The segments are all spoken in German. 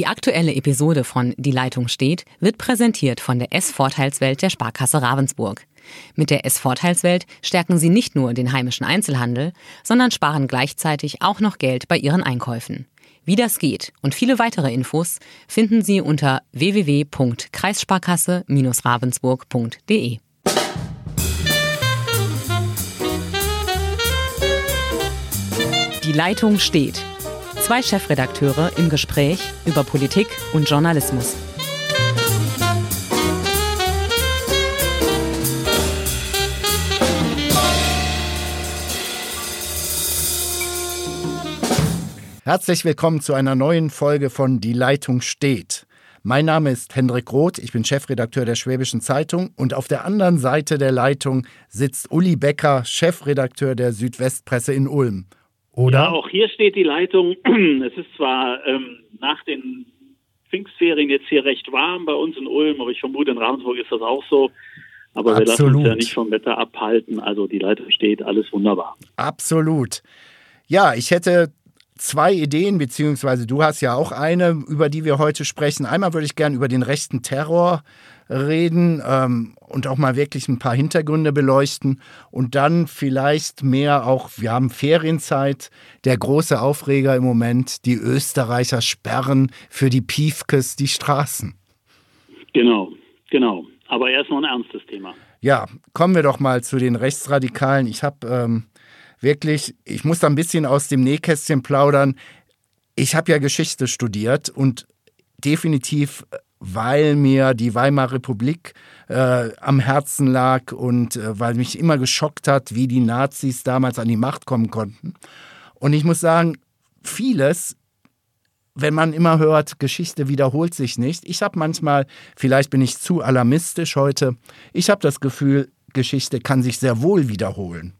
Die aktuelle Episode von Die Leitung steht wird präsentiert von der S-Vorteilswelt der Sparkasse Ravensburg. Mit der S-Vorteilswelt stärken Sie nicht nur den heimischen Einzelhandel, sondern sparen gleichzeitig auch noch Geld bei Ihren Einkäufen. Wie das geht und viele weitere Infos finden Sie unter www.kreissparkasse-ravensburg.de. Die Leitung steht. Zwei Chefredakteure im Gespräch über Politik und Journalismus. Herzlich willkommen zu einer neuen Folge von Die Leitung steht. Mein Name ist Hendrik Roth, ich bin Chefredakteur der Schwäbischen Zeitung und auf der anderen Seite der Leitung sitzt Uli Becker, Chefredakteur der Südwestpresse in Ulm. Oder? Ja, auch hier steht die Leitung. Es ist zwar ähm, nach den Pfingstferien jetzt hier recht warm bei uns in Ulm, aber ich vermute, in Ravensburg ist das auch so. Aber Absolut. wir lassen uns ja nicht vom Wetter abhalten. Also die Leitung steht, alles wunderbar. Absolut. Ja, ich hätte zwei Ideen, beziehungsweise du hast ja auch eine, über die wir heute sprechen. Einmal würde ich gerne über den rechten Terror reden ähm, und auch mal wirklich ein paar Hintergründe beleuchten und dann vielleicht mehr auch, wir haben Ferienzeit, der große Aufreger im Moment, die Österreicher sperren für die Piefkes die Straßen. Genau, genau. Aber erst noch ein ernstes Thema. Ja, kommen wir doch mal zu den Rechtsradikalen. Ich habe ähm, wirklich, ich muss da ein bisschen aus dem Nähkästchen plaudern. Ich habe ja Geschichte studiert und definitiv, weil mir die Weimarer Republik äh, am Herzen lag und äh, weil mich immer geschockt hat, wie die Nazis damals an die Macht kommen konnten. Und ich muss sagen, vieles wenn man immer hört, Geschichte wiederholt sich nicht. Ich habe manchmal, vielleicht bin ich zu alarmistisch heute, ich habe das Gefühl, Geschichte kann sich sehr wohl wiederholen.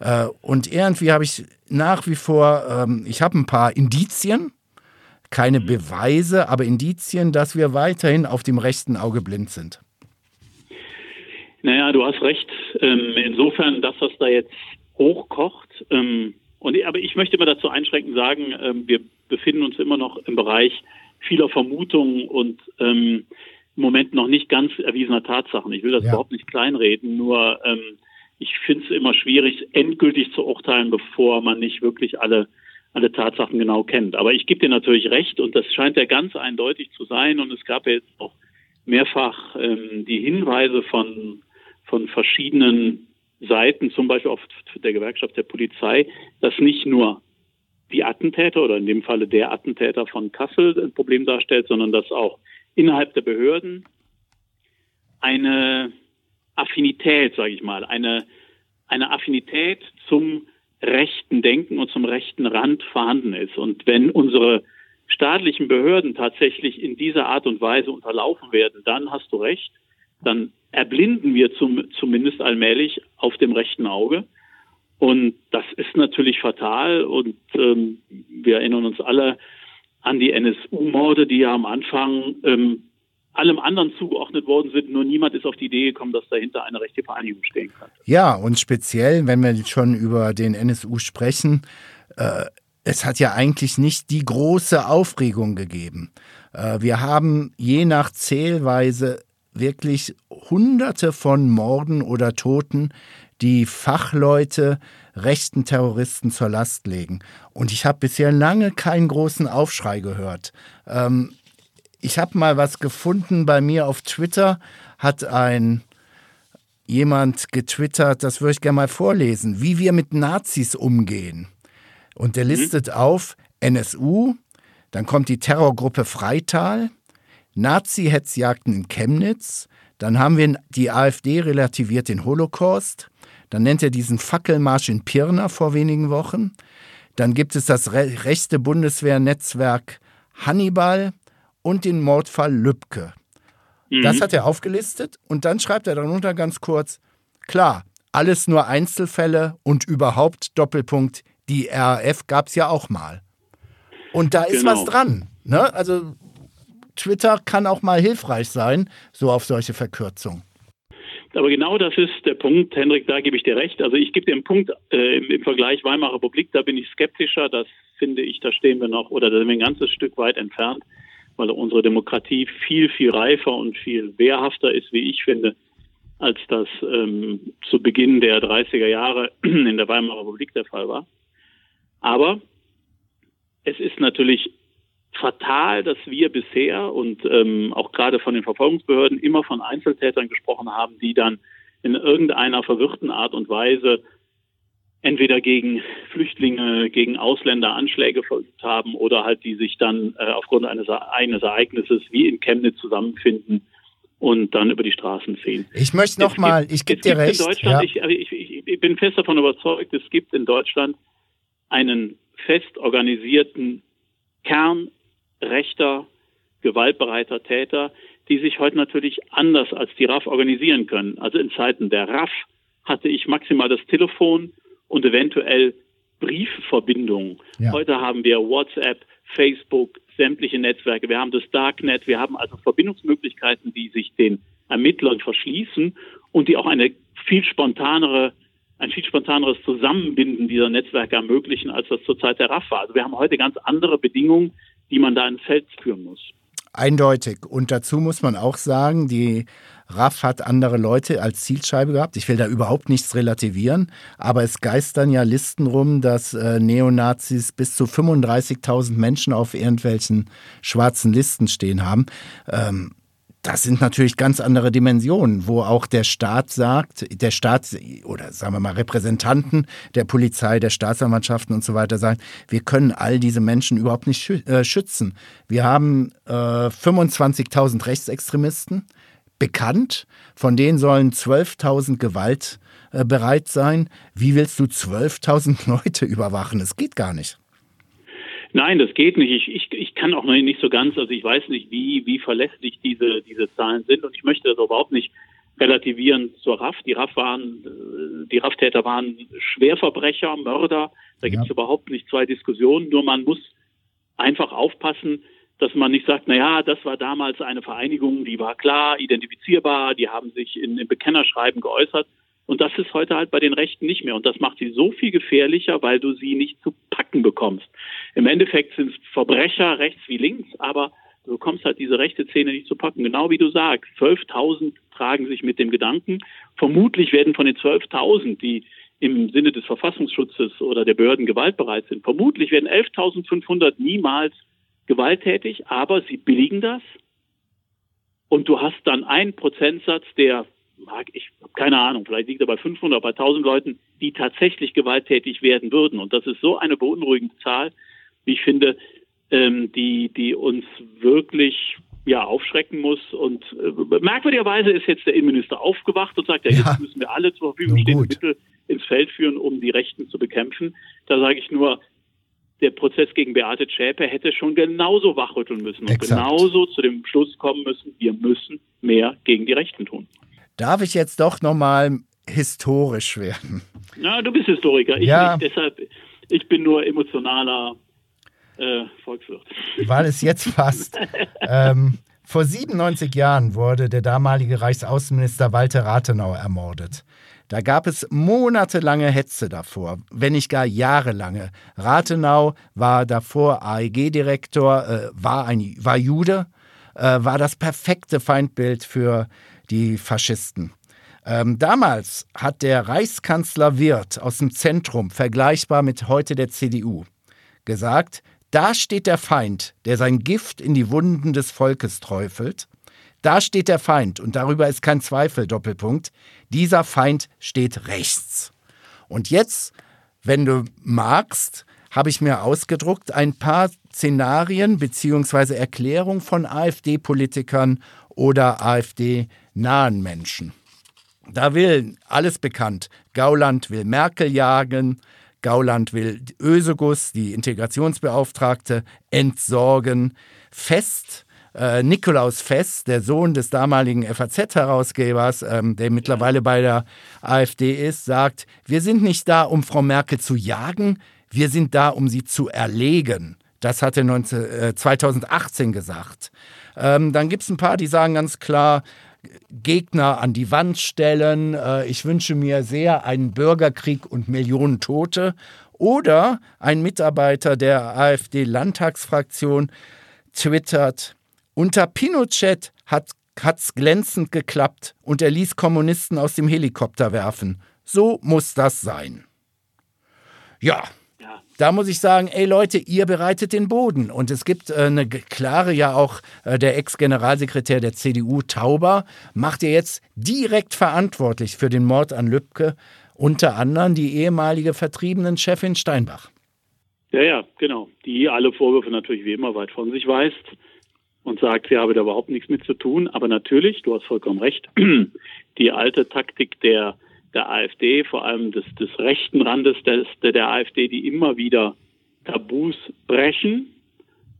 Äh, und irgendwie habe ich nach wie vor, ähm, ich habe ein paar Indizien, keine mhm. Beweise, aber Indizien, dass wir weiterhin auf dem rechten Auge blind sind. Naja, du hast recht. Ähm, insofern, dass das da jetzt hochkocht. Ähm, und, aber ich möchte mal dazu einschränkend sagen, wir befinden uns immer noch im Bereich vieler Vermutungen und im Moment noch nicht ganz erwiesener Tatsachen. Ich will das ja. überhaupt nicht kleinreden, nur ich finde es immer schwierig, endgültig zu urteilen, bevor man nicht wirklich alle, alle Tatsachen genau kennt. Aber ich gebe dir natürlich recht und das scheint ja ganz eindeutig zu sein. Und es gab ja jetzt auch mehrfach ähm, die Hinweise von, von verschiedenen Seiten, zum Beispiel auch der Gewerkschaft der Polizei, dass nicht nur die Attentäter oder in dem Falle der Attentäter von Kassel ein Problem darstellt, sondern dass auch innerhalb der Behörden eine Affinität, sage ich mal, eine, eine Affinität zum rechten Denken und zum rechten Rand vorhanden ist. Und wenn unsere staatlichen Behörden tatsächlich in dieser Art und Weise unterlaufen werden, dann hast du recht, dann erblinden wir zum, zumindest allmählich auf dem rechten Auge. Und das ist natürlich fatal. Und ähm, wir erinnern uns alle an die NSU-Morde, die ja am Anfang ähm, allem anderen zugeordnet worden sind. Nur niemand ist auf die Idee gekommen, dass dahinter eine rechte Vereinigung stehen kann. Ja, und speziell, wenn wir schon über den NSU sprechen, äh, es hat ja eigentlich nicht die große Aufregung gegeben. Äh, wir haben je nach Zählweise wirklich Hunderte von Morden oder Toten, die Fachleute rechten Terroristen zur Last legen. Und ich habe bisher lange keinen großen Aufschrei gehört. Ähm, ich habe mal was gefunden bei mir auf Twitter, hat ein jemand getwittert, das würde ich gerne mal vorlesen, wie wir mit Nazis umgehen. Und der mhm. listet mhm. auf NSU, dann kommt die Terrorgruppe Freital, Nazi-Hetzjagden in Chemnitz, dann haben wir die AfD relativiert den Holocaust, dann nennt er diesen Fackelmarsch in Pirna vor wenigen Wochen, dann gibt es das rechte Bundeswehrnetzwerk Hannibal, und den Mordfall Lübcke. Mhm. Das hat er aufgelistet und dann schreibt er darunter ganz kurz, klar, alles nur Einzelfälle und überhaupt Doppelpunkt, die RAF gab es ja auch mal. Und da ist genau. was dran. Ne? Also Twitter kann auch mal hilfreich sein, so auf solche Verkürzungen. Aber genau das ist der Punkt, Hendrik, da gebe ich dir recht. Also ich gebe dir einen Punkt äh, im, im, Vergleich Weimarer Republik, da bin ich skeptischer, das finde ich, da stehen wir noch, oder da sind wir ein ganzes Stück weit entfernt. Weil unsere Demokratie viel, viel reifer und viel wehrhafter ist, wie ich finde, als das ähm, zu Beginn der 30er Jahre in der Weimarer Republik der Fall war. Aber es ist natürlich fatal, dass wir bisher und ähm, auch gerade von den Verfolgungsbehörden immer von Einzeltätern gesprochen haben, die dann in irgendeiner verwirrten Art und Weise entweder gegen Flüchtlinge, gegen Ausländer Anschläge verübt haben oder halt die sich dann äh, aufgrund eines, eines Ereignisses wie in Chemnitz zusammenfinden und dann über die Straßen ziehen. Ich möchte noch mal, ich gebe dir recht. In Deutschland, ja. ich, ich, ich bin fest davon überzeugt, es gibt in Deutschland einen fest organisierten Kern rechter, gewaltbereiter Täter, die sich heute natürlich anders als die RAF organisieren können. Also in Zeiten der RAF hatte ich maximal das Telefon und eventuell Briefverbindungen. Ja. Heute haben wir WhatsApp, Facebook, sämtliche Netzwerke. Wir haben das Darknet. Wir haben also Verbindungsmöglichkeiten, die sich den Ermittlern verschließen und die auch eine viel spontanere ein viel spontaneres Zusammenbinden dieser Netzwerke ermöglichen, als das zur Zeit der RAF war. Also wir haben heute ganz andere Bedingungen, die man da ins Feld führen muss. Eindeutig. Und dazu muss man auch sagen, die RAF hat andere Leute als Zielscheibe gehabt. Ich will da überhaupt nichts relativieren, aber es geistern ja Listen rum, dass äh, Neonazis bis zu 35.000 Menschen auf irgendwelchen schwarzen Listen stehen haben. Ähm, das sind natürlich ganz andere Dimensionen, wo auch der Staat sagt, der Staat oder sagen wir mal Repräsentanten der Polizei, der Staatsanwaltschaften und so weiter sagen, wir können all diese Menschen überhaupt nicht äh, schützen. Wir haben äh, 25.000 Rechtsextremisten bekannt, von denen sollen 12.000 gewaltbereit äh, sein. Wie willst du 12.000 Leute überwachen? Es geht gar nicht. Nein, das geht nicht. Ich, ich, ich kann auch noch nicht so ganz, also ich weiß nicht, wie, wie verlässlich diese, diese Zahlen sind und ich möchte das überhaupt nicht relativieren zur RAF. Die RAF waren, äh, die RAF-Täter waren Schwerverbrecher, Mörder. Da ja. gibt es überhaupt nicht zwei Diskussionen. Nur man muss einfach aufpassen, dass man nicht sagt, na ja, das war damals eine Vereinigung, die war klar identifizierbar, die haben sich in, in Bekennerschreiben geäußert, und das ist heute halt bei den Rechten nicht mehr. Und das macht sie so viel gefährlicher, weil du sie nicht zu packen bekommst. Im Endeffekt sind es Verbrecher rechts wie links, aber du bekommst halt diese rechte Szene nicht zu packen. Genau wie du sagst, 12.000 tragen sich mit dem Gedanken. Vermutlich werden von den 12.000, die im Sinne des Verfassungsschutzes oder der Behörden gewaltbereit sind, vermutlich werden 11.500 niemals gewalttätig, aber sie billigen das. Und du hast dann einen Prozentsatz, der mag ich, keine Ahnung, vielleicht liegt er bei 500, bei 1000 Leuten, die tatsächlich gewalttätig werden würden. Und das ist so eine beunruhigende Zahl, wie ich finde, ähm, die, die uns wirklich ja, aufschrecken muss. Und äh, merkwürdigerweise ist jetzt der Innenminister aufgewacht und sagt, ja, jetzt ja. müssen wir alle zur Verfügung stehenden Mittel ins Feld führen, um die Rechten zu bekämpfen. Da sage ich nur, der Prozess gegen Beate Zschäpe hätte schon genauso wachrütteln müssen und Exakt. genauso zu dem Schluss kommen müssen, wir müssen mehr gegen die Rechten tun. Darf ich jetzt doch nochmal historisch werden? Na, du bist Historiker. Ich ja. nicht, deshalb, ich bin nur emotionaler äh, Volkswirt. Weil es jetzt fast. ähm, vor 97 Jahren wurde der damalige Reichsaußenminister Walter Rathenau ermordet. Da gab es monatelange Hetze davor, wenn nicht gar jahrelange. Rathenau war davor AEG-Direktor, äh, war, war Jude, äh, war das perfekte Feindbild für die Faschisten. Ähm, damals hat der Reichskanzler Wirth aus dem Zentrum, vergleichbar mit heute der CDU, gesagt, da steht der Feind, der sein Gift in die Wunden des Volkes träufelt. Da steht der Feind, und darüber ist kein Zweifel, Doppelpunkt. Dieser Feind steht rechts. Und jetzt, wenn du magst, habe ich mir ausgedruckt ein paar Szenarien bzw. Erklärungen von AfD-Politikern oder AfD-nahen Menschen. Da will alles bekannt. Gauland will Merkel jagen, Gauland will Ösegus, die Integrationsbeauftragte, entsorgen. Fest, äh, Nikolaus Fest, der Sohn des damaligen FAZ-Herausgebers, ähm, der mittlerweile bei der AfD ist, sagt, wir sind nicht da, um Frau Merkel zu jagen, wir sind da, um sie zu erlegen. Das hat er 19, äh, 2018 gesagt. Ähm, dann gibt es ein paar, die sagen ganz klar, Gegner an die Wand stellen. Äh, ich wünsche mir sehr einen Bürgerkrieg und Millionen Tote. Oder ein Mitarbeiter der AfD-Landtagsfraktion twittert, Unter Pinochet hat hat's glänzend geklappt und er ließ Kommunisten aus dem Helikopter werfen. So muss das sein. Ja, da muss ich sagen, ey Leute, ihr bereitet den Boden. Und es gibt äh, eine klare, ja auch äh, der Ex-Generalsekretär der CDU, Tauber, macht ihr jetzt direkt verantwortlich für den Mord an Lübcke, unter anderem die ehemalige vertriebenen Chefin Steinbach. Ja, ja, genau. Die alle Vorwürfe natürlich wie immer weit von sich weist und sagt, sie habe da überhaupt nichts mit zu tun. Aber natürlich, du hast vollkommen recht, die alte Taktik der, der AfD, vor allem des, des rechten Randes des, der AfD, die immer wieder Tabus brechen,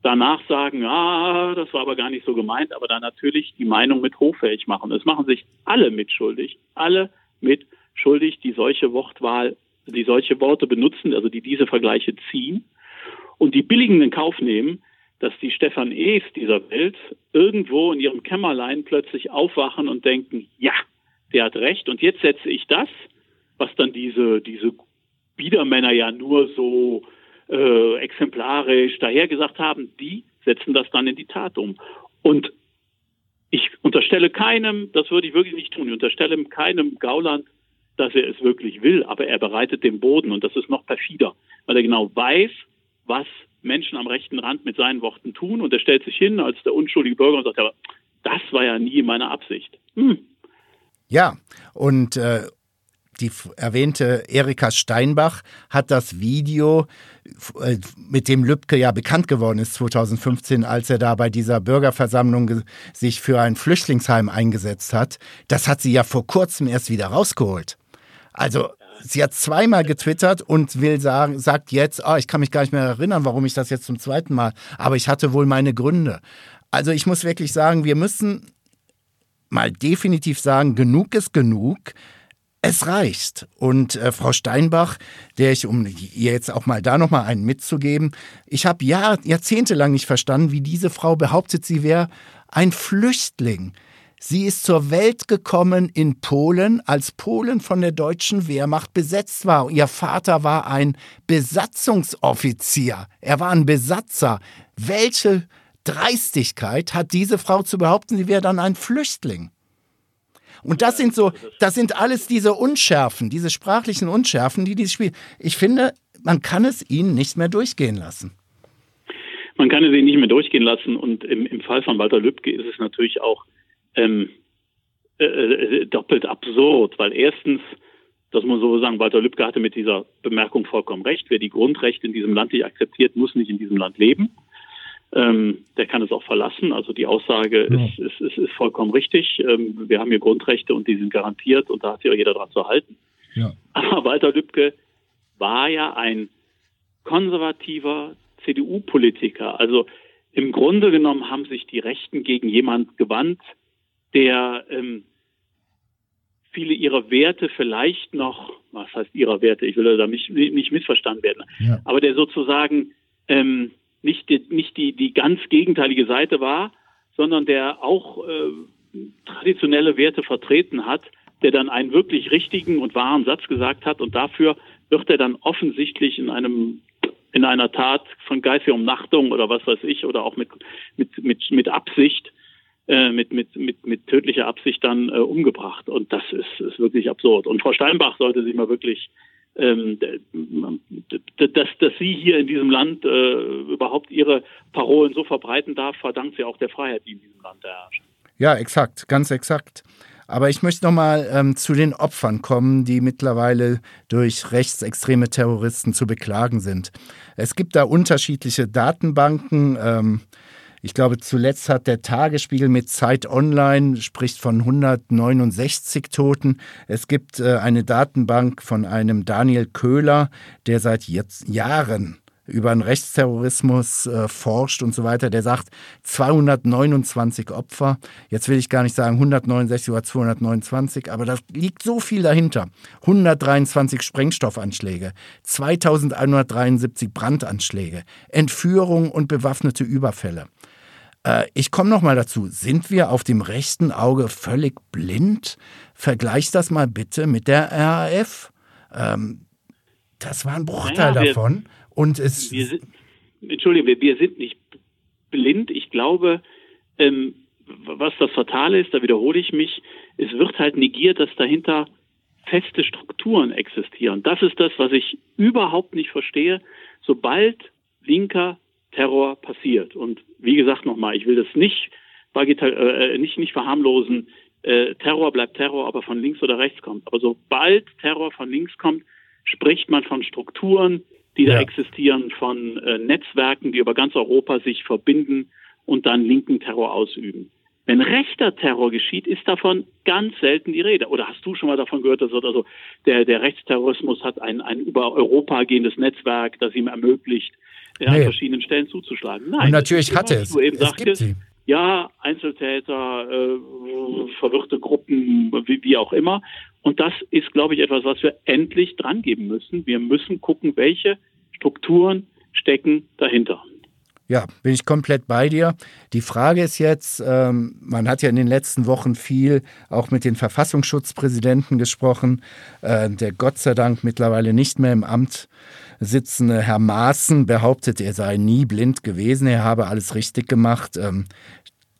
danach sagen, ah, das war aber gar nicht so gemeint, aber dann natürlich die Meinung mit hochfähig machen. Es machen sich alle mitschuldig, alle mitschuldig, die solche Wortwahl die solche Worte benutzen, also die diese Vergleiche ziehen und die billigen in Kauf nehmen, dass die Stefan E's dieser Welt irgendwo in ihrem Kämmerlein plötzlich aufwachen und denken, ja, der hat recht und jetzt setze ich das, was dann diese, diese Biedermänner ja nur so äh, exemplarisch dahergesagt haben, die setzen das dann in die Tat um. Und ich unterstelle keinem, das würde ich wirklich nicht tun, ich unterstelle keinem Gauland, dass er es wirklich will, aber er bereitet den Boden und das ist noch perfider, weil er genau weiß, was Menschen am rechten Rand mit seinen Worten tun und er stellt sich hin als der unschuldige Bürger und sagt, aber das war ja nie meine Absicht. Hm. Ja, und äh, die erwähnte Erika Steinbach hat das Video, äh, mit dem Lübcke ja bekannt geworden ist 2015, als er da bei dieser Bürgerversammlung sich für ein Flüchtlingsheim eingesetzt hat, das hat sie ja vor kurzem erst wieder rausgeholt. Also sie hat zweimal getwittert und will sagen, sagt jetzt, oh, ich kann mich gar nicht mehr erinnern, warum ich das jetzt zum zweiten Mal, aber ich hatte wohl meine Gründe. Also ich muss wirklich sagen, wir müssen mal definitiv sagen, genug ist genug. Es reicht. Und äh, Frau Steinbach, der ich, um ihr jetzt auch mal da nochmal einen mitzugeben, ich habe Jahr, jahrzehntelang nicht verstanden, wie diese Frau behauptet, sie wäre ein Flüchtling. Sie ist zur Welt gekommen in Polen, als Polen von der deutschen Wehrmacht besetzt war. Ihr Vater war ein Besatzungsoffizier. Er war ein Besatzer. Welche Dreistigkeit hat diese Frau zu behaupten, sie wäre dann ein Flüchtling? Und das sind so, das sind alles diese Unschärfen, diese sprachlichen Unschärfen, die dieses Spiel. Ich finde, man kann es ihnen nicht mehr durchgehen lassen. Man kann es ihnen nicht mehr durchgehen lassen. Und im, im Fall von Walter Lübcke ist es natürlich auch ähm, äh, äh, doppelt absurd, weil erstens, das muss man so sagen, Walter Lübcke hatte mit dieser Bemerkung vollkommen recht. Wer die Grundrechte in diesem Land nicht akzeptiert, muss nicht in diesem Land leben. Ähm, der kann es auch verlassen. Also die Aussage ja. ist, ist, ist, ist, vollkommen richtig. Ähm, wir haben hier Grundrechte und die sind garantiert und da hat sich auch jeder dran zu halten. Ja. Aber Walter Lübcke war ja ein konservativer CDU-Politiker. Also im Grunde genommen haben sich die Rechten gegen jemand gewandt, der ähm, viele ihrer Werte vielleicht noch, was heißt ihrer Werte, ich will da nicht, nicht missverstanden werden, ja. aber der sozusagen ähm, nicht, die, nicht die, die ganz gegenteilige Seite war, sondern der auch äh, traditionelle Werte vertreten hat, der dann einen wirklich richtigen und wahren Satz gesagt hat und dafür wird er dann offensichtlich in einem in einer Tat von geistiger Umnachtung oder was weiß ich oder auch mit mit mit mit Absicht äh, mit, mit, mit, mit tödlicher Absicht dann äh, umgebracht. Und das ist, ist wirklich absurd. Und Frau Steinbach sollte sich mal wirklich dass, dass sie hier in diesem Land äh, überhaupt ihre Parolen so verbreiten darf, verdankt sie auch der Freiheit, die in diesem Land herrscht. Ja, exakt, ganz exakt. Aber ich möchte nochmal ähm, zu den Opfern kommen, die mittlerweile durch rechtsextreme Terroristen zu beklagen sind. Es gibt da unterschiedliche Datenbanken. Ähm, ich glaube, zuletzt hat der Tagesspiegel mit Zeit Online spricht von 169 Toten. Es gibt äh, eine Datenbank von einem Daniel Köhler, der seit jetzt Jahren über den Rechtsterrorismus äh, forscht und so weiter, der sagt 229 Opfer. Jetzt will ich gar nicht sagen 169 oder 229, aber da liegt so viel dahinter. 123 Sprengstoffanschläge, 2173 Brandanschläge, Entführung und bewaffnete Überfälle. Äh, ich komme noch mal dazu. Sind wir auf dem rechten Auge völlig blind? Vergleich das mal bitte mit der RAF. Ähm, das war ein Bruchteil naja, wir, davon. Und es. Wir sind, Entschuldigung, wir, wir sind nicht blind. Ich glaube, ähm, was das Fatale ist, da wiederhole ich mich, es wird halt negiert, dass dahinter feste Strukturen existieren. Das ist das, was ich überhaupt nicht verstehe. Sobald linker Terror passiert, und wie gesagt nochmal, ich will das nicht, äh, nicht, nicht verharmlosen, äh, Terror bleibt Terror, aber von links oder rechts kommt. Aber sobald Terror von links kommt, spricht man von Strukturen, die ja. da existieren, von äh, Netzwerken, die über ganz Europa sich verbinden und dann linken Terror ausüben. Wenn rechter Terror geschieht, ist davon ganz selten die Rede. Oder hast du schon mal davon gehört, dass also der, der Rechtsterrorismus hat ein, ein über Europa gehendes Netzwerk, das ihm ermöglicht, nee. an verschiedenen Stellen zuzuschlagen? Nein. Und natürlich hatte es. Du eben es sagtest, gibt sie. Ja, Einzeltäter, äh, verwirrte Gruppen, wie, wie auch immer. Und das ist, glaube ich, etwas, was wir endlich dran geben müssen. Wir müssen gucken, welche Strukturen stecken dahinter. Ja, bin ich komplett bei dir. Die Frage ist jetzt, ähm, man hat ja in den letzten Wochen viel auch mit den Verfassungsschutzpräsidenten gesprochen, äh, der Gott sei Dank mittlerweile nicht mehr im Amt sitzende Herr Maaßen behauptet, er sei nie blind gewesen, er habe alles richtig gemacht. Ähm,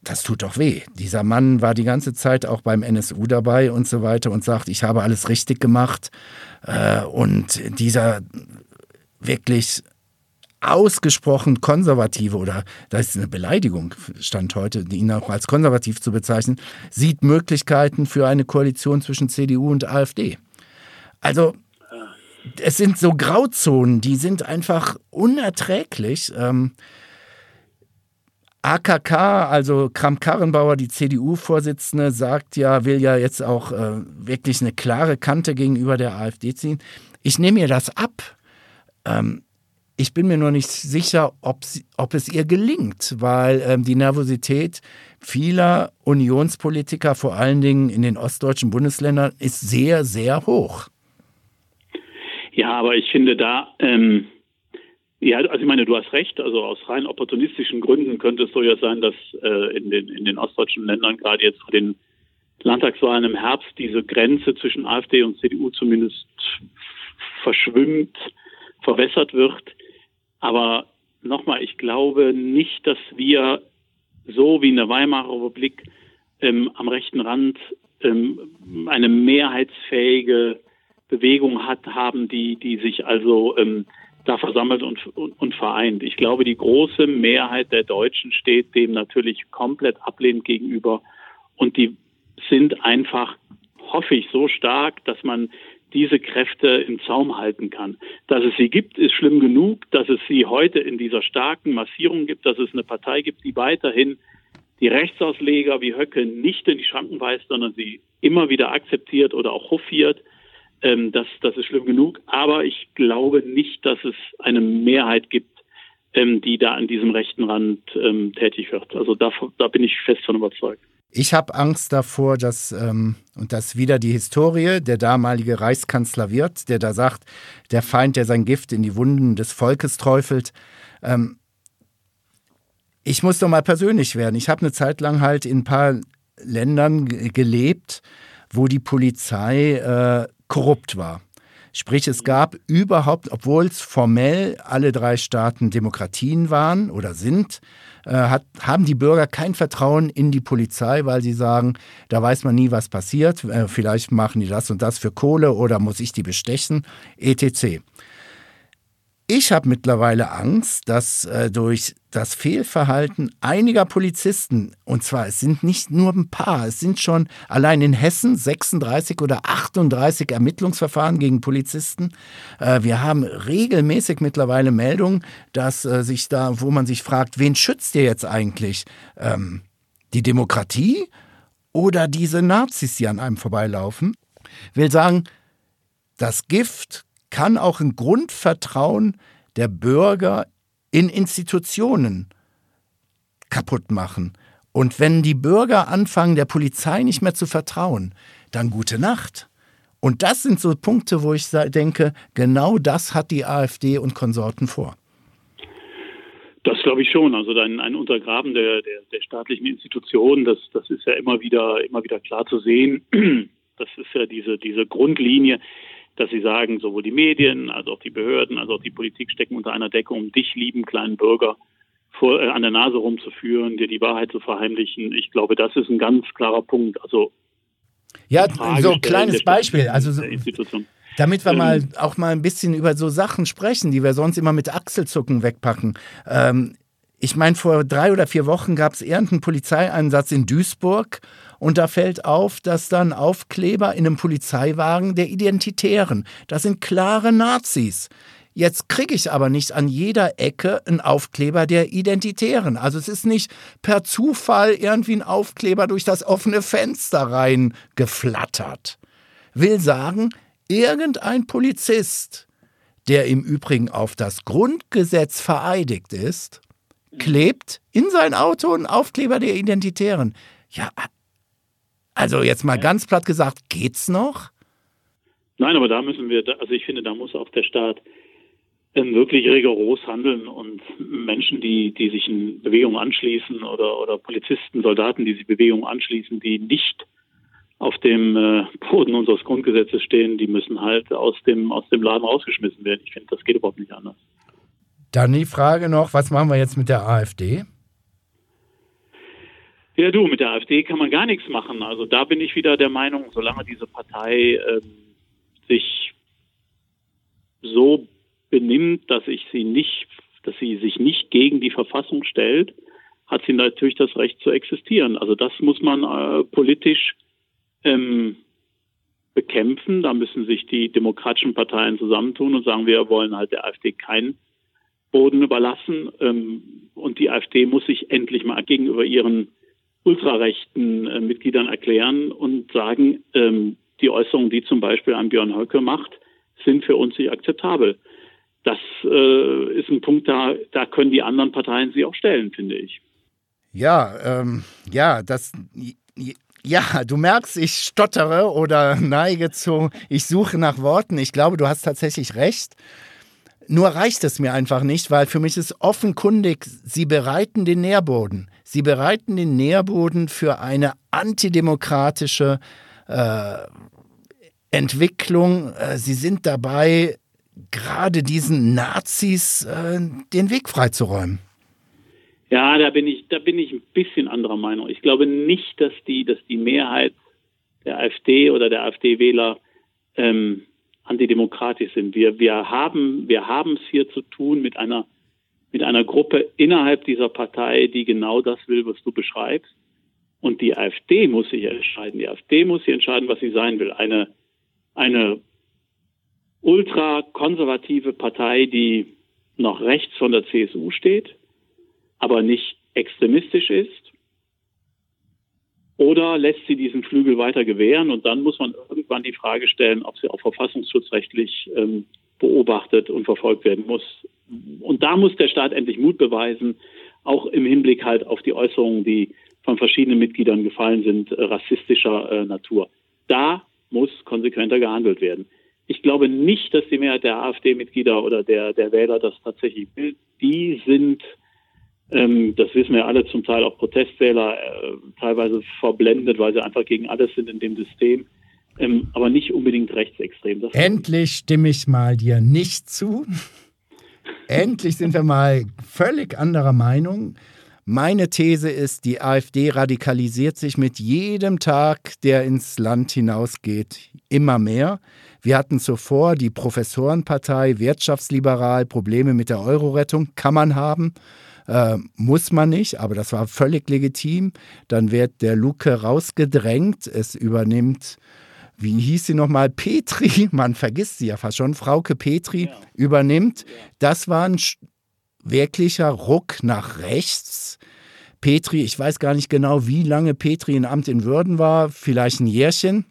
das tut doch weh. Dieser Mann war die ganze Zeit auch beim NSU dabei und so weiter und sagt, ich habe alles richtig gemacht. Äh, und dieser wirklich ausgesprochen konservative oder das ist eine Beleidigung, stand heute, ihn auch als konservativ zu bezeichnen, sieht Möglichkeiten für eine Koalition zwischen CDU und AfD. Also es sind so Grauzonen, die sind einfach unerträglich. Ähm, AKK, also Kramp-Karrenbauer, die CDU-Vorsitzende, sagt ja, will ja jetzt auch äh, wirklich eine klare Kante gegenüber der AfD ziehen. Ich nehme ihr das ab. Ähm, ich bin mir nur nicht sicher, ob, sie, ob es ihr gelingt, weil ähm, die Nervosität vieler Unionspolitiker, vor allen Dingen in den ostdeutschen Bundesländern, ist sehr, sehr hoch. Ja, aber ich finde da, ähm, ja, also ich meine, du hast recht, also aus rein opportunistischen Gründen könnte es so ja sein, dass äh, in, den, in den ostdeutschen Ländern gerade jetzt vor den Landtagswahlen im Herbst diese Grenze zwischen AfD und CDU zumindest verschwimmt, verwässert wird. Aber nochmal, ich glaube nicht, dass wir so wie in der Weimarer Republik ähm, am rechten Rand ähm, eine mehrheitsfähige Bewegung hat, haben, die, die sich also ähm, da versammelt und, und, und vereint. Ich glaube, die große Mehrheit der Deutschen steht dem natürlich komplett ablehnend gegenüber und die sind einfach, hoffe ich, so stark, dass man diese Kräfte im Zaum halten kann. Dass es sie gibt, ist schlimm genug. Dass es sie heute in dieser starken Massierung gibt, dass es eine Partei gibt, die weiterhin die Rechtsausleger wie Höcke nicht in die Schranken weist, sondern sie immer wieder akzeptiert oder auch hofiert. Ähm, das, das ist schlimm genug. Aber ich glaube nicht, dass es eine Mehrheit gibt, ähm, die da an diesem rechten Rand ähm, tätig wird. Also da, da bin ich fest von überzeugt. Ich habe Angst davor, dass, ähm, und das wieder die Historie, der damalige Reichskanzler wird, der da sagt, der Feind, der sein Gift in die Wunden des Volkes träufelt. Ähm, ich muss doch mal persönlich werden. Ich habe eine Zeit lang halt in ein paar Ländern gelebt, wo die Polizei äh, korrupt war. Sprich, es gab überhaupt, obwohl es formell alle drei Staaten Demokratien waren oder sind, äh, hat, haben die Bürger kein Vertrauen in die Polizei, weil sie sagen, da weiß man nie, was passiert. Äh, vielleicht machen die das und das für Kohle oder muss ich die bestechen, etc. Ich habe mittlerweile Angst, dass äh, durch das Fehlverhalten einiger Polizisten, und zwar es sind nicht nur ein paar, es sind schon allein in Hessen 36 oder 38 Ermittlungsverfahren gegen Polizisten. Äh, wir haben regelmäßig mittlerweile Meldungen, dass äh, sich da, wo man sich fragt, wen schützt ihr jetzt eigentlich? Ähm, die Demokratie oder diese Nazis, die an einem vorbeilaufen? Will sagen, das Gift kann auch ein Grundvertrauen der Bürger in Institutionen kaputt machen. Und wenn die Bürger anfangen, der Polizei nicht mehr zu vertrauen, dann gute Nacht. Und das sind so Punkte, wo ich denke, genau das hat die AfD und Konsorten vor. Das glaube ich schon. Also ein, ein Untergraben der, der, der, staatlichen Institutionen, das, das ist ja immer wieder, immer wieder klar zu sehen. Das ist ja diese, diese Grundlinie, dass sie sagen, sowohl die Medien als auch die Behörden, als auch die Politik stecken unter einer Decke, um dich, lieben kleinen Bürger, vor, äh, an der Nase rumzuführen, dir die Wahrheit zu verheimlichen. Ich glaube, das ist ein ganz klarer Punkt. Also ja, so ein kleines Beispiel. Also so, damit wir ähm, mal auch mal ein bisschen über so Sachen sprechen, die wir sonst immer mit Achselzucken wegpacken. Ähm, ich meine, vor drei oder vier Wochen gab es irgendeinen Polizeieinsatz in Duisburg und da fällt auf, dass dann Aufkleber in einem Polizeiwagen der Identitären, das sind klare Nazis. Jetzt kriege ich aber nicht an jeder Ecke einen Aufkleber der Identitären. Also es ist nicht per Zufall irgendwie ein Aufkleber durch das offene Fenster rein geflattert. Will sagen, irgendein Polizist, der im Übrigen auf das Grundgesetz vereidigt ist, klebt in sein Auto einen Aufkleber der Identitären. Ja, also jetzt mal ganz platt gesagt, geht's noch? Nein, aber da müssen wir, also ich finde, da muss auch der Staat ähm, wirklich rigoros handeln und Menschen, die, die sich in Bewegungen anschließen oder, oder Polizisten, Soldaten, die sich Bewegungen anschließen, die nicht auf dem äh, Boden unseres Grundgesetzes stehen, die müssen halt aus dem, aus dem Laden rausgeschmissen werden. Ich finde, das geht überhaupt nicht anders. Dann die Frage noch, was machen wir jetzt mit der AfD? Ja, du, mit der AfD kann man gar nichts machen. Also da bin ich wieder der Meinung, solange diese Partei ähm, sich so benimmt, dass ich sie nicht, dass sie sich nicht gegen die Verfassung stellt, hat sie natürlich das Recht zu existieren. Also das muss man äh, politisch ähm, bekämpfen. Da müssen sich die demokratischen Parteien zusammentun und sagen, wir wollen halt der AfD keinen Boden überlassen. Ähm, und die AfD muss sich endlich mal gegenüber ihren ultrarechten äh, Mitgliedern erklären und sagen, ähm, die Äußerungen, die zum Beispiel an Björn Höcke macht, sind für uns nicht akzeptabel das äh, ist ein Punkt, da, da können die anderen Parteien sie auch stellen, finde ich. Ja, ähm, ja, das. Ja, du merkst, ich stottere oder neige zu, ich suche nach Worten. Ich glaube, du hast tatsächlich recht. Nur reicht es mir einfach nicht, weil für mich ist offenkundig, sie bereiten den Nährboden. Sie bereiten den Nährboden für eine antidemokratische äh, Entwicklung. Äh, sie sind dabei, gerade diesen Nazis äh, den Weg freizuräumen. Ja, da bin ich, da bin ich ein bisschen anderer Meinung. Ich glaube nicht, dass die, dass die Mehrheit der AfD oder der AfD-Wähler ähm, antidemokratisch sind. Wir, wir haben, wir es hier zu tun mit einer, mit einer Gruppe innerhalb dieser Partei, die genau das will, was du beschreibst. Und die AfD muss sich entscheiden. Die AfD muss sich entscheiden, was sie sein will. Eine, eine ultrakonservative Partei, die noch rechts von der CSU steht, aber nicht extremistisch ist? Oder lässt sie diesen Flügel weiter gewähren und dann muss man irgendwann die Frage stellen, ob sie auch verfassungsschutzrechtlich ähm, beobachtet und verfolgt werden muss. Und da muss der Staat endlich Mut beweisen, auch im Hinblick halt auf die Äußerungen, die von verschiedenen Mitgliedern gefallen sind, äh, rassistischer äh, Natur. Da muss konsequenter gehandelt werden. Ich glaube nicht, dass die Mehrheit der AfD-Mitglieder oder der, der Wähler das tatsächlich will. Die sind, ähm, das wissen wir alle, zum Teil auch Protestwähler, äh, teilweise verblendet, weil sie einfach gegen alles sind in dem System. Ähm, aber nicht unbedingt rechtsextrem. Das Endlich stimme ich mal dir nicht zu. Endlich sind wir mal völlig anderer Meinung. Meine These ist, die AfD radikalisiert sich mit jedem Tag, der ins Land hinausgeht, immer mehr. Wir hatten zuvor die Professorenpartei, wirtschaftsliberal, Probleme mit der Euro-Rettung, kann man haben. Äh, muss man nicht, aber das war völlig legitim. Dann wird der Luke rausgedrängt. Es übernimmt, wie hieß sie nochmal, Petri, man vergisst sie ja fast schon, Frauke Petri ja. übernimmt. Das war ein wirklicher Ruck nach rechts. Petri, ich weiß gar nicht genau, wie lange Petri in Amt in Würden war, vielleicht ein Jährchen.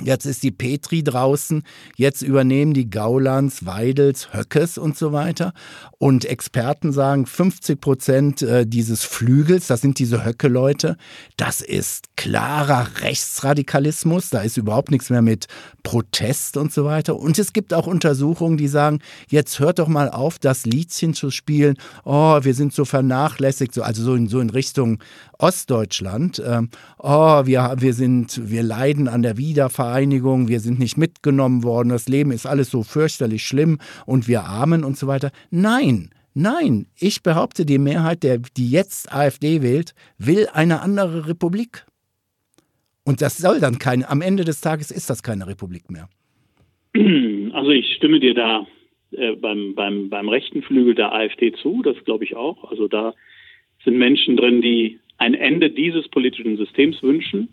Jetzt ist die Petri draußen, jetzt übernehmen die Gaulands, Weidels, Höckes und so weiter. Und Experten sagen, 50 Prozent äh, dieses Flügels, das sind diese Höcke-Leute, das ist klarer Rechtsradikalismus, da ist überhaupt nichts mehr mit Protest und so weiter. Und es gibt auch Untersuchungen, die sagen, jetzt hört doch mal auf, das Liedchen zu spielen, oh, wir sind so vernachlässigt, so, also so in, so in Richtung Ostdeutschland, ähm, oh, wir, wir sind, wir leiden an der Wiedervereinigung, wir sind nicht mitgenommen worden, das Leben ist alles so fürchterlich schlimm und wir armen und so weiter. Nein, Nein, ich behaupte, die Mehrheit, der, die jetzt AfD wählt, will eine andere Republik. Und das soll dann keine, am Ende des Tages ist das keine Republik mehr. Also ich stimme dir da äh, beim, beim, beim rechten Flügel der AfD zu, das glaube ich auch. Also da sind Menschen drin, die ein Ende dieses politischen Systems wünschen,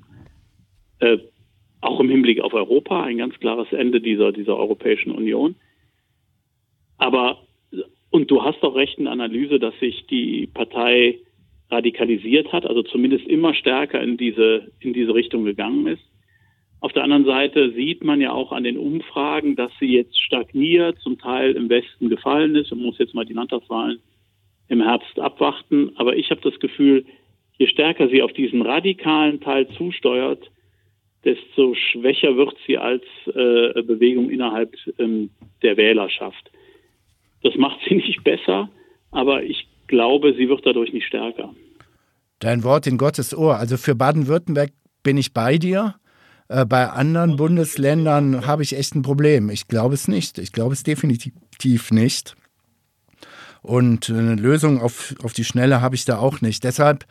äh, auch im Hinblick auf Europa, ein ganz klares Ende dieser, dieser Europäischen Union. Aber, und du hast auch recht in Analyse, dass sich die Partei radikalisiert hat, also zumindest immer stärker in diese, in diese Richtung gegangen ist. Auf der anderen Seite sieht man ja auch an den Umfragen, dass sie jetzt stagniert, zum Teil im Westen gefallen ist. Man muss jetzt mal die Landtagswahlen im Herbst abwarten. Aber ich habe das Gefühl, je stärker sie auf diesen radikalen Teil zusteuert, desto schwächer wird sie als äh, Bewegung innerhalb ähm, der Wählerschaft. Das macht sie nicht besser, aber ich glaube, sie wird dadurch nicht stärker. Dein Wort in Gottes Ohr. Also für Baden-Württemberg bin ich bei dir. Äh, bei anderen Bundesländern habe ich echt ein Problem. Ich glaube es nicht. Ich glaube es definitiv nicht. Und eine Lösung auf, auf die Schnelle habe ich da auch nicht. Deshalb,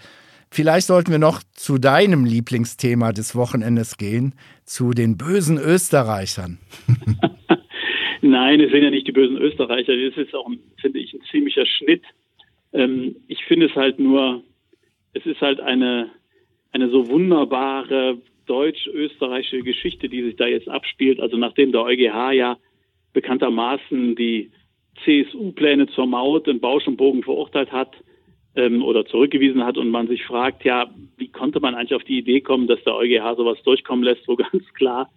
vielleicht sollten wir noch zu deinem Lieblingsthema des Wochenendes gehen, zu den bösen Österreichern. Nein, es sind ja nicht die bösen Österreicher. Das ist auch, finde ich, ein ziemlicher Schnitt. Ähm, ich finde es halt nur, es ist halt eine, eine so wunderbare deutsch-österreichische Geschichte, die sich da jetzt abspielt. Also nachdem der EuGH ja bekanntermaßen die CSU-Pläne zur Maut in Bausch und Bogen verurteilt hat ähm, oder zurückgewiesen hat und man sich fragt, ja, wie konnte man eigentlich auf die Idee kommen, dass der EuGH sowas durchkommen lässt, wo ganz klar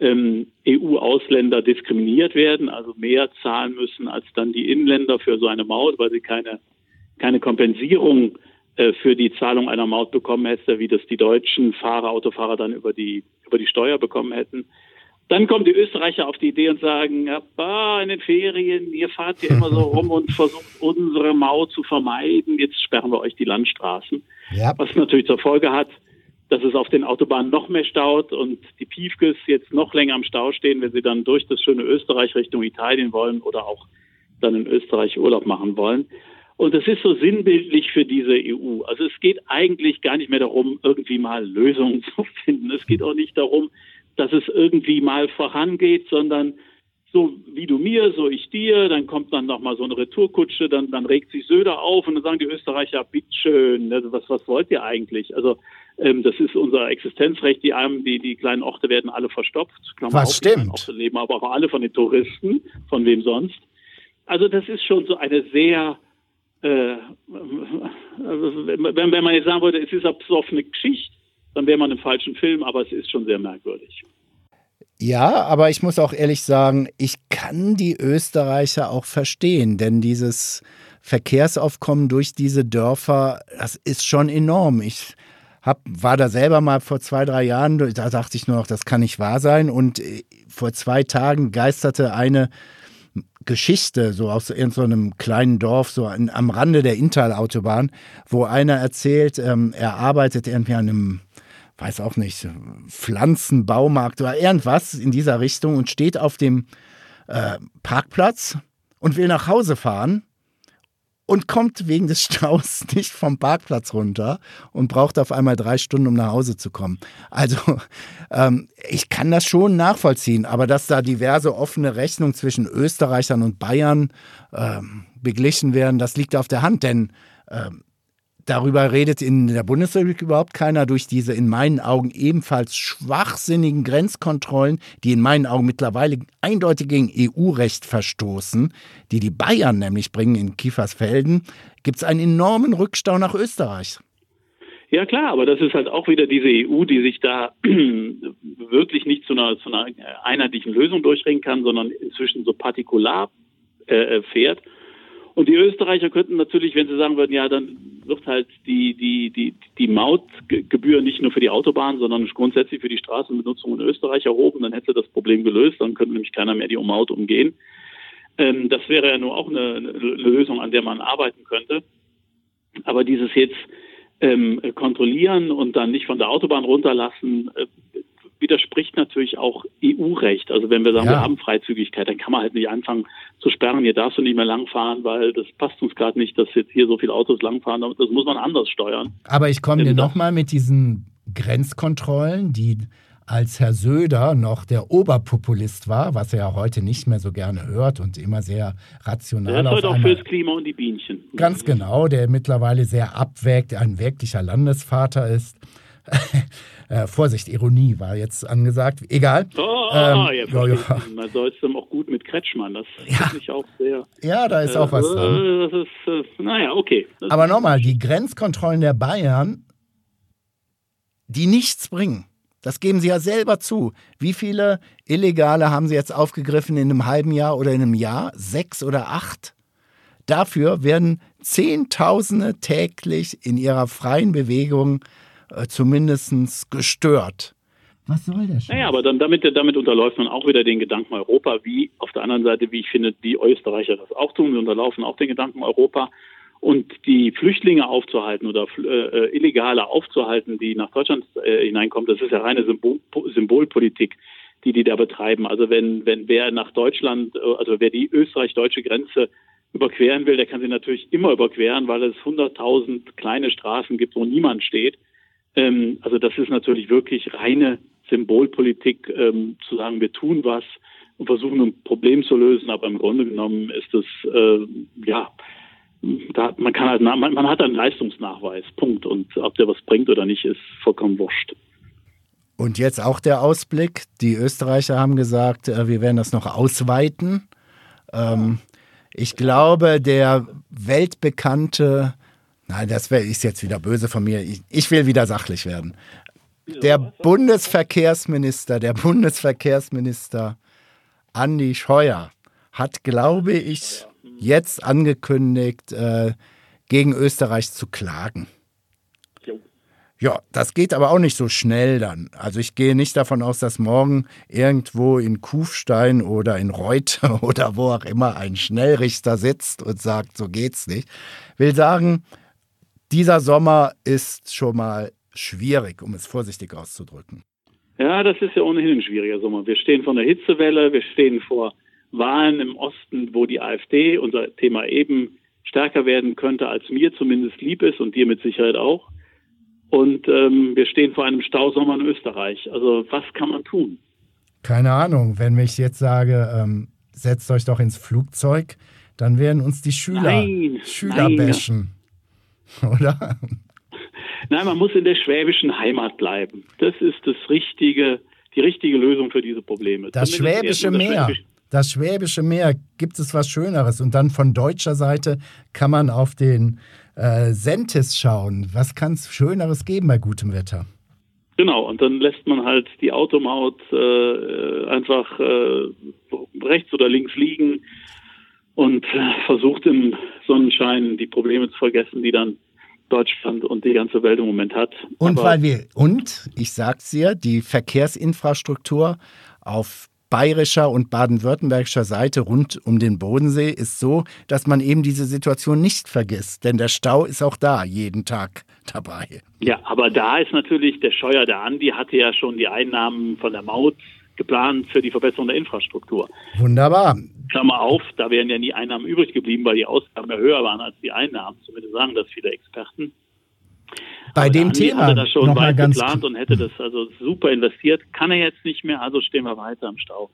ähm, EU-Ausländer diskriminiert werden, also mehr zahlen müssen als dann die Inländer für so eine Maut, weil sie keine, keine Kompensierung äh, für die Zahlung einer Maut bekommen hätte, wie das die deutschen Fahrer, Autofahrer dann über die, über die Steuer bekommen hätten. Dann kommen die Österreicher auf die Idee und sagen, bah, in den Ferien, ihr fahrt hier immer so rum und versucht unsere Maut zu vermeiden, jetzt sperren wir euch die Landstraßen. Ja. Was natürlich zur Folge hat, dass es auf den Autobahnen noch mehr staut und die Piefkes jetzt noch länger am Stau stehen, wenn sie dann durch das schöne Österreich Richtung Italien wollen oder auch dann in Österreich Urlaub machen wollen. Und das ist so sinnbildlich für diese EU. Also es geht eigentlich gar nicht mehr darum, irgendwie mal Lösungen zu finden. Es geht auch nicht darum, dass es irgendwie mal vorangeht, sondern so wie du mir, so ich dir, dann kommt dann nochmal so eine Retourkutsche, dann, dann regt sich Söder auf und dann sagen die Österreicher, bitteschön, also was, was wollt ihr eigentlich? Also ähm, das ist unser Existenzrecht, die Armen, die, die kleinen Orte werden alle verstopft. Klammer was auf, stimmt. Orte leben aber auch alle von den Touristen, von wem sonst. Also das ist schon so eine sehr äh, wenn, wenn man jetzt sagen würde, es ist eine Geschichte, dann wäre man im falschen Film, aber es ist schon sehr merkwürdig. Ja, aber ich muss auch ehrlich sagen, ich kann die Österreicher auch verstehen, denn dieses Verkehrsaufkommen durch diese Dörfer, das ist schon enorm. Ich hab, war da selber mal vor zwei, drei Jahren, da dachte ich nur noch, das kann nicht wahr sein. Und äh, vor zwei Tagen geisterte eine Geschichte, so aus irgendeinem so kleinen Dorf, so an, am Rande der Intal-Autobahn, wo einer erzählt, ähm, er arbeitet irgendwie an einem, weiß auch nicht, Pflanzenbaumarkt oder irgendwas in dieser Richtung und steht auf dem äh, Parkplatz und will nach Hause fahren und kommt wegen des Staus nicht vom Parkplatz runter und braucht auf einmal drei Stunden, um nach Hause zu kommen. Also ähm, ich kann das schon nachvollziehen, aber dass da diverse offene Rechnungen zwischen Österreichern und Bayern ähm, beglichen werden, das liegt auf der Hand, denn ähm, Darüber redet in der Bundesrepublik überhaupt keiner durch diese in meinen Augen ebenfalls schwachsinnigen Grenzkontrollen, die in meinen Augen mittlerweile eindeutig gegen EU-Recht verstoßen, die die Bayern nämlich bringen in Kiefersfelden, gibt es einen enormen Rückstau nach Österreich. Ja klar, aber das ist halt auch wieder diese EU, die sich da wirklich nicht zu einer, zu einer einheitlichen Lösung durchringen kann, sondern inzwischen so partikular äh, fährt. Und die Österreicher könnten natürlich, wenn sie sagen würden, ja, dann wird halt die, die, die, die Mautgebühr nicht nur für die Autobahn, sondern grundsätzlich für die Straßenbenutzung in Österreich erhoben, dann hätte das Problem gelöst, dann könnte nämlich keiner mehr die Maut umgehen. Ähm, das wäre ja nur auch eine, eine, Lösung, an der man arbeiten könnte. Aber dieses jetzt ähm, kontrollieren und dann nicht von der Autobahn runterlassen, äh, widerspricht natürlich auch EU-Recht. Also wenn wir sagen, ja. wir haben Freizügigkeit, dann kann man halt nicht anfangen zu sperren, hier darfst du nicht mehr langfahren, weil das passt uns gerade nicht, dass jetzt hier so viele Autos langfahren. Das muss man anders steuern. Aber ich komme dir nochmal mit diesen Grenzkontrollen, die als Herr Söder noch der Oberpopulist war, was er ja heute nicht mehr so gerne hört und immer sehr rational. Der ist heute auch fürs Klima und die Bienchen. Ganz genau, der mittlerweile sehr abwägt, ein wirklicher Landesvater ist. äh, Vorsicht, Ironie war jetzt angesagt. Egal. Oh, ähm, ja, ja, ja. Man soll es dann auch gut mit Kretschmann. Das ja. finde ich auch sehr. Ja, da ist äh, auch was dran. Das ist, äh, naja, okay. Das Aber nochmal, die Grenzkontrollen der Bayern, die nichts bringen. Das geben Sie ja selber zu. Wie viele Illegale haben Sie jetzt aufgegriffen in einem halben Jahr oder in einem Jahr? Sechs oder acht? Dafür werden Zehntausende täglich in ihrer freien Bewegung äh, zumindest gestört. Was soll das? Naja, aber dann damit, damit unterläuft man auch wieder den Gedanken Europa, wie auf der anderen Seite, wie ich finde, die Österreicher das auch tun. Wir unterlaufen auch den Gedanken Europa. Und die Flüchtlinge aufzuhalten oder äh, äh, Illegale aufzuhalten, die nach Deutschland äh, hineinkommen, das ist ja reine Symbol Symbolpolitik, die die da betreiben. Also wenn, wenn wer nach Deutschland, äh, also wer die österreich-deutsche Grenze überqueren will, der kann sie natürlich immer überqueren, weil es 100.000 kleine Straßen gibt, wo niemand steht. Ähm, also das ist natürlich wirklich reine Symbolpolitik, ähm, zu sagen, wir tun was und versuchen ein Problem zu lösen, aber im Grunde genommen ist es äh, ja da, man kann halt, man, man hat einen Leistungsnachweis, Punkt. Und ob der was bringt oder nicht, ist vollkommen wurscht. Und jetzt auch der Ausblick. Die Österreicher haben gesagt, äh, wir werden das noch ausweiten. Ähm, ich glaube, der weltbekannte, nein, das ist jetzt wieder böse von mir. Ich, ich will wieder sachlich werden. Der Bundesverkehrsminister, der Bundesverkehrsminister Andi Scheuer hat, glaube ich, jetzt angekündigt, äh, gegen Österreich zu klagen. Ja, das geht aber auch nicht so schnell dann. Also ich gehe nicht davon aus, dass morgen irgendwo in Kufstein oder in Reuter oder wo auch immer ein Schnellrichter sitzt und sagt, so geht's nicht. Will sagen, dieser Sommer ist schon mal schwierig, um es vorsichtig auszudrücken. Ja, das ist ja ohnehin ein schwieriger Sommer. Wir stehen vor einer Hitzewelle, wir stehen vor Wahlen im Osten, wo die AfD, unser Thema eben, stärker werden könnte, als mir zumindest lieb ist und dir mit Sicherheit auch. Und ähm, wir stehen vor einem Stausommer in Österreich. Also was kann man tun? Keine Ahnung. Wenn ich jetzt sage, ähm, setzt euch doch ins Flugzeug, dann werden uns die Schüler, nein, Schüler nein. bashen. Oder? Nein, man muss in der schwäbischen Heimat bleiben. Das ist das richtige, die richtige Lösung für diese Probleme. Das Zumindest Schwäbische Meer. Schwäbisch das Schwäbische Meer, gibt es was Schöneres? Und dann von deutscher Seite kann man auf den äh, Sentis schauen. Was kann es Schöneres geben bei gutem Wetter? Genau, und dann lässt man halt die Automaut äh, einfach äh, rechts oder links liegen und äh, versucht im Sonnenschein die Probleme zu vergessen, die dann Deutschland und die ganze Welt im Moment hat. Und Aber weil wir, und ich sag's dir, die Verkehrsinfrastruktur auf bayerischer und baden-württembergischer Seite rund um den Bodensee ist so, dass man eben diese Situation nicht vergisst. Denn der Stau ist auch da jeden Tag dabei. Ja, aber da ist natürlich der Scheuer, der Andi hatte ja schon die Einnahmen von der Maut geplant für die Verbesserung der Infrastruktur. Wunderbar. Klammer auf, da wären ja nie Einnahmen übrig geblieben, weil die Ausgaben ja höher waren als die Einnahmen. Zumindest sagen das viele Experten. Bei dem Thema hatte das schon weit geplant und hätte das also super investiert. Kann er jetzt nicht mehr, also stehen wir weiter im Stau.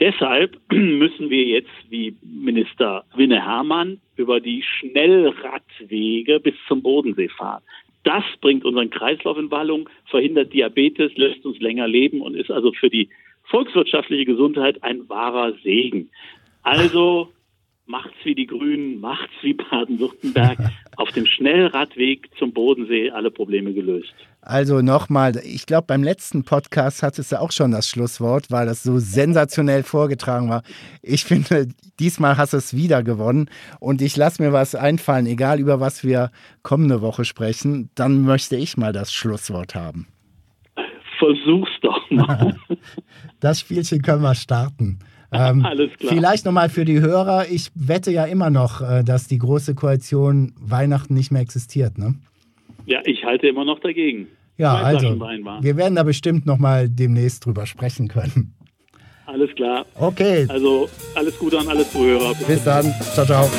Deshalb müssen wir jetzt, wie Minister Winne Hermann, über die Schnellradwege bis zum Bodensee fahren. Das bringt unseren Kreislauf in Wallung, verhindert Diabetes, lässt uns länger leben und ist also für die volkswirtschaftliche Gesundheit ein wahrer Segen. Also macht's wie die Grünen, macht's wie Baden-Württemberg, auf dem Schnellradweg zum Bodensee alle Probleme gelöst. Also nochmal, ich glaube, beim letzten Podcast hattest du auch schon das Schlusswort, weil das so sensationell vorgetragen war. Ich finde, diesmal hast du es wieder gewonnen und ich lasse mir was einfallen, egal über was wir kommende Woche sprechen, dann möchte ich mal das Schlusswort haben. Versuch's doch mal. Das Spielchen können wir starten. Ähm, Alles klar. Vielleicht nochmal für die Hörer. Ich wette ja immer noch, äh, dass die Große Koalition Weihnachten nicht mehr existiert, ne? Ja, ich halte immer noch dagegen. Ja, also wir werden da bestimmt noch mal demnächst drüber sprechen können. Alles klar. Okay. Also alles Gute an alle Zuhörer. Bis, Bis dann. Ciao, ciao.